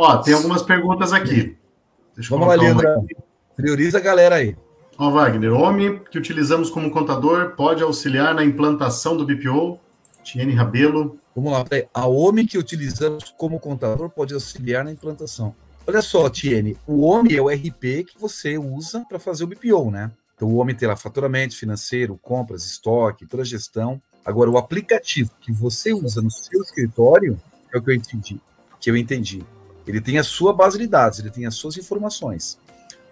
Ó, tem algumas perguntas aqui. Deixa Vamos lá, Leandro. Prioriza a galera aí. Ó, Wagner, homem que utilizamos como contador pode auxiliar na implantação do BPO? Tiene Rabelo. Vamos lá, a OMI que utilizamos como contador pode auxiliar na implantação. Olha só, Tiene, o OMI é o RP que você usa para fazer o BPO, né? Então, o OMI tem lá faturamento financeiro, compras, estoque, toda a gestão. Agora, o aplicativo que você usa no seu escritório é o que eu entendi. Que eu entendi. Ele tem a sua base de dados, ele tem as suas informações.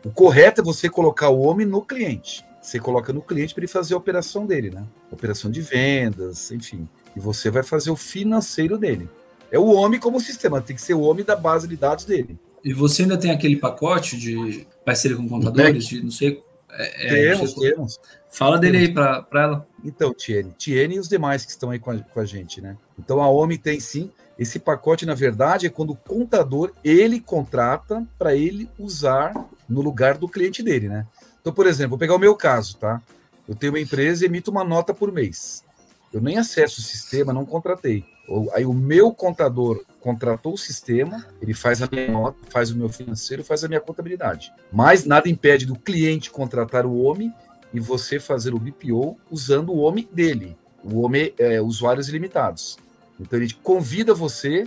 O correto é você colocar o homem no cliente. Você coloca no cliente para ele fazer a operação dele, né? Operação de vendas, enfim. E você vai fazer o financeiro dele. É o homem como sistema, tem que ser o homem da base de dados dele. E você ainda tem aquele pacote de parceria com contadores, de não sei. É, é temos, temos. Fala dele aí para ela. Então, Tiene, Tiene e os demais que estão aí com a, com a gente, né? Então a OMI tem sim. Esse pacote, na verdade, é quando o contador ele contrata para ele usar no lugar do cliente dele, né? Então, por exemplo, vou pegar o meu caso, tá? Eu tenho uma empresa e emito uma nota por mês. Eu nem acesso o sistema, não contratei. Aí o meu contador contratou o sistema, ele faz a minha nota, faz o meu financeiro, faz a minha contabilidade. Mas nada impede do cliente contratar o homem e você fazer o BPO usando o homem dele, o homem é, usuários ilimitados. Então ele convida você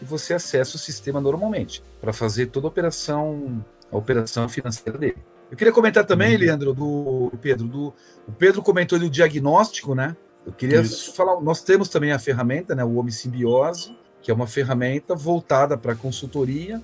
e você acessa o sistema normalmente para fazer toda a operação, a operação financeira dele. Eu queria comentar também, uhum. Leandro, do Pedro, do o Pedro comentou do diagnóstico, né? Eu queria Isso. falar, nós temos também a ferramenta, né, o Homem Simbiose, que é uma ferramenta voltada para consultoria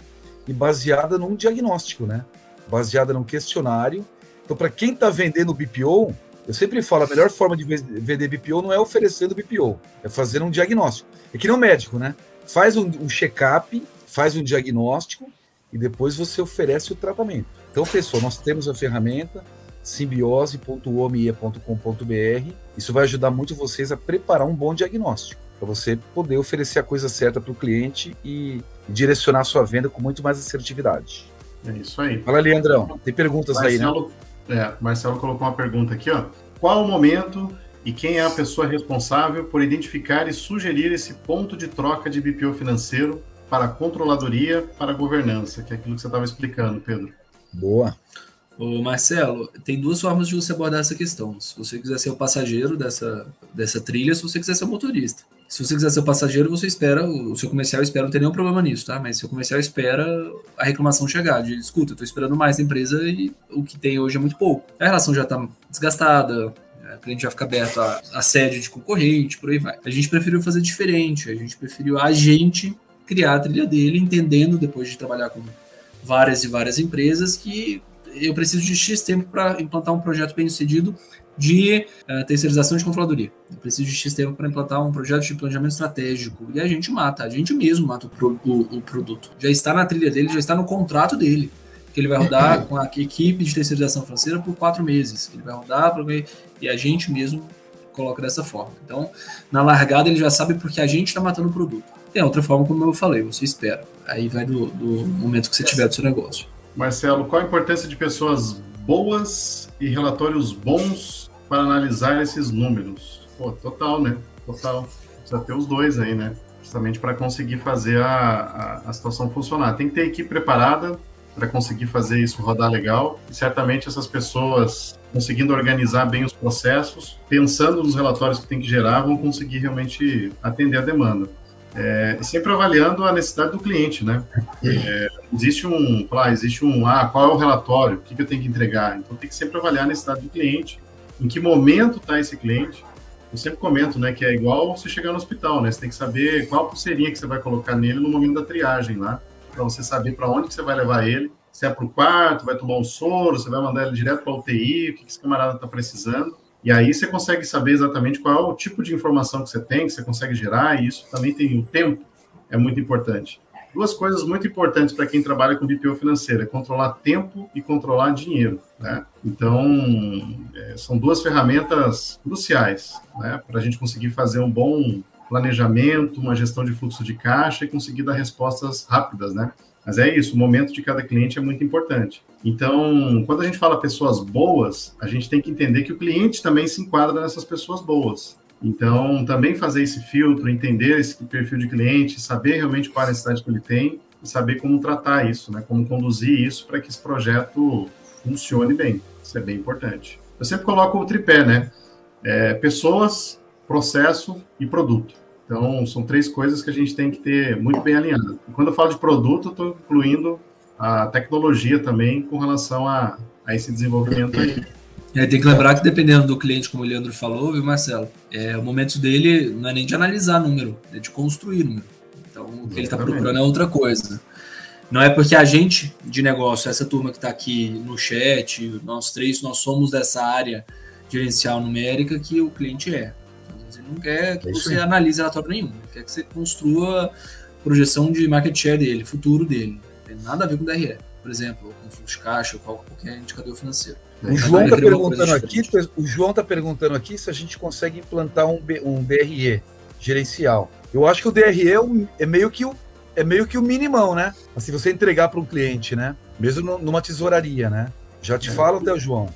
e baseada num diagnóstico, né? Baseada num questionário. Então, para quem está vendendo BPO, eu sempre falo, a melhor forma de vender BPO não é oferecendo BPO, é fazer um diagnóstico. É que nem um médico, né? Faz um, um check-up, faz um diagnóstico e depois você oferece o tratamento. Então, pessoal, nós temos a ferramenta simbiose.omie.com.br. Isso vai ajudar muito vocês a preparar um bom diagnóstico, para você poder oferecer a coisa certa para o cliente e direcionar a sua venda com muito mais assertividade. É isso aí. Fala, Leandrão. Tem perguntas Marcelo, aí, né? É, Marcelo colocou uma pergunta aqui, ó. Qual o momento e quem é a pessoa responsável por identificar e sugerir esse ponto de troca de BPO financeiro para a controladoria, para a governança, que é aquilo que você estava explicando, Pedro? Boa. Ô Marcelo, tem duas formas de você abordar essa questão. Se você quiser ser o passageiro dessa, dessa trilha, se você quiser ser o motorista. Se você quiser ser passageiro, você espera, o seu comercial espera, não tem nenhum problema nisso, tá? Mas seu comercial espera a reclamação chegar, de escuta, eu tô esperando mais da empresa e o que tem hoje é muito pouco. A relação já tá desgastada, o cliente já fica aberto a assédio de concorrente, por aí vai. A gente preferiu fazer diferente, a gente preferiu a gente criar a trilha dele, entendendo, depois de trabalhar com várias e várias empresas, que eu preciso de X tempo para implantar um projeto bem sucedido de uh, terceirização de controladoria. Eu preciso de X tempo para implantar um projeto de planejamento estratégico. E a gente mata, a gente mesmo mata o, pro, o, o, produto. Já está na trilha dele, já está no contrato dele. Que ele vai rodar com a equipe de terceirização financeira por quatro meses. Que ele vai rodar e a gente mesmo coloca dessa forma. Então, na largada, ele já sabe porque a gente está matando o produto. Tem outra forma, como eu falei, você espera. Aí vai do, do momento que você tiver do seu negócio. Marcelo, qual a importância de pessoas boas e relatórios bons para analisar esses números? Pô, total, né? Total. Precisa ter os dois aí, né? Justamente para conseguir fazer a, a, a, situação funcionar. Tem que ter equipe preparada para conseguir fazer isso rodar legal. E certamente essas pessoas, conseguindo organizar bem os processos, pensando nos relatórios que tem que gerar, vão conseguir realmente atender a demanda. É, sempre avaliando a necessidade do cliente, né? É, existe um, lá, existe um, ah, qual é o relatório, o que, que eu tenho que entregar? Então tem que sempre avaliar a necessidade do cliente, em que momento está esse cliente. Eu sempre comento, né, que é igual você chegar no hospital, né? Você tem que saber qual pulseirinha que você vai colocar nele no momento da triagem lá, para você saber para onde que você vai levar ele. Se é para o quarto, vai tomar um soro, você vai mandar ele direto para a UTI, o que, que esse camarada está precisando. E aí você consegue saber exatamente qual é o tipo de informação que você tem, que você consegue gerar, e isso também tem o tempo, é muito importante. Duas coisas muito importantes para quem trabalha com BPO financeira, é controlar tempo e controlar dinheiro, né? Então, é, são duas ferramentas cruciais, né, para a gente conseguir fazer um bom planejamento, uma gestão de fluxo de caixa e conseguir dar respostas rápidas, né? Mas é isso, o momento de cada cliente é muito importante. Então, quando a gente fala pessoas boas, a gente tem que entender que o cliente também se enquadra nessas pessoas boas. Então, também fazer esse filtro, entender esse perfil de cliente, saber realmente qual a necessidade que ele tem e saber como tratar isso, né? Como conduzir isso para que esse projeto funcione bem. Isso é bem importante. Eu sempre coloco o tripé, né? É, pessoas, processo e produto. Então, são três coisas que a gente tem que ter muito bem alinhado. E quando eu falo de produto, estou incluindo a tecnologia também com relação a, a esse desenvolvimento aí. É, tem que lembrar que dependendo do cliente, como o Leandro falou, viu, Marcelo? É, o momento dele não é nem de analisar número, é de construir número. Então, o que ele está procurando é outra coisa. Não é porque a gente de negócio, essa turma que está aqui no chat, nós três, nós somos dessa área gerencial numérica que o cliente é. Ele não quer que é você analise relatório nenhum, ele quer que você construa projeção de market share dele, futuro dele. Não tem nada a ver com DRE, por exemplo, com fluxo de caixa ou qualquer indicador financeiro. O João está perguntando aqui, o João tá perguntando aqui se a gente consegue implantar um, um DRE gerencial. Eu acho que o DRE é, um, é meio que o é meio que o minimão, né? Assim, você entregar para um cliente, né? Mesmo numa tesouraria, né? Já te é. falo, até João.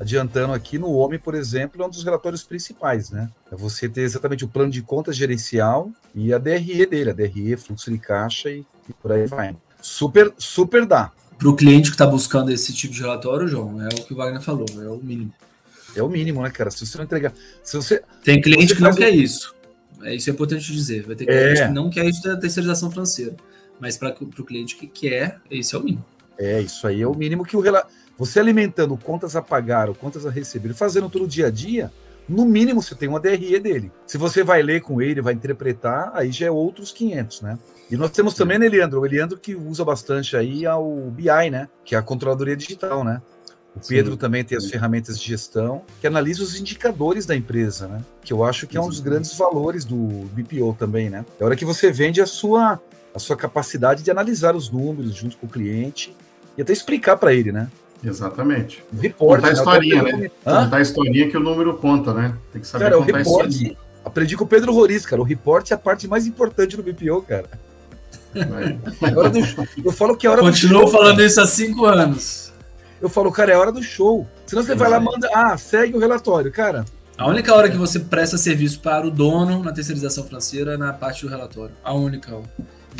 Adiantando aqui no homem, por exemplo, é um dos relatórios principais, né? É você ter exatamente o plano de contas gerencial e a DRE dele, a DRE, fluxo de caixa e, e por aí vai. Super, super dá para o cliente que está buscando esse tipo de relatório, João, é o que o Wagner falou, é o mínimo. É o mínimo, né, cara? Se você não entregar. Se você, Tem cliente que não quer isso. É, isso é importante dizer. Vai ter cliente é. que não quer isso da terceirização financeira. Mas para o cliente que quer, esse é o mínimo. É, isso aí é o mínimo que o. Você alimentando contas a pagar ou contas a receber, fazendo tudo dia a dia, no mínimo você tem uma DRE dele. Se você vai ler com ele, vai interpretar, aí já é outros 500, né? E nós temos também, né, Leandro? O Leandro que usa bastante aí ao BI, né? Que é a controladoria digital, né? O Pedro sim, também tem as ferramentas de gestão que analisa os indicadores da empresa, né? Que eu acho que é um dos grandes valores do BPO também, né? É a hora que você vende a sua, a sua capacidade de analisar os números junto com o cliente e até explicar para ele, né? Exatamente. Report, contar a historinha, né? Contar a historinha que o número conta, né? Tem que saber cara, contar o report, Aprendi com o Pedro Roriz, cara. O report é a parte mais importante do BPO, cara. É do, eu falo que é hora Continuou do show. falando cara. isso há cinco anos. Eu falo, cara, é hora do show. Senão você vai lá manda, ah, segue o relatório, cara. A única hora que você presta serviço para o dono na terceirização financeira é na parte do relatório. A única.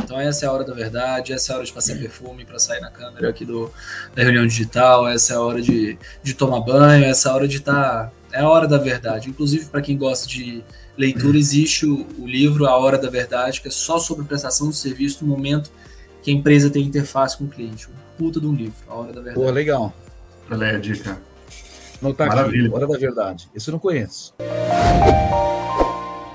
Então essa é a hora da verdade, essa é a hora de passar perfume para sair na câmera aqui do, da reunião digital, essa é a hora de, de tomar banho, essa é a hora de estar. Tá, é a hora da verdade. Inclusive, para quem gosta de leitura, existe o, o, livro A Hora da Verdade, que é só sobre prestação de serviço no momento que a empresa tem interface com o cliente. Um puta de um livro, A Hora da Verdade. Pô, legal. Olha aí a dica. Não tá Maravilha. aqui, Hora da Verdade. Esse eu não conheço.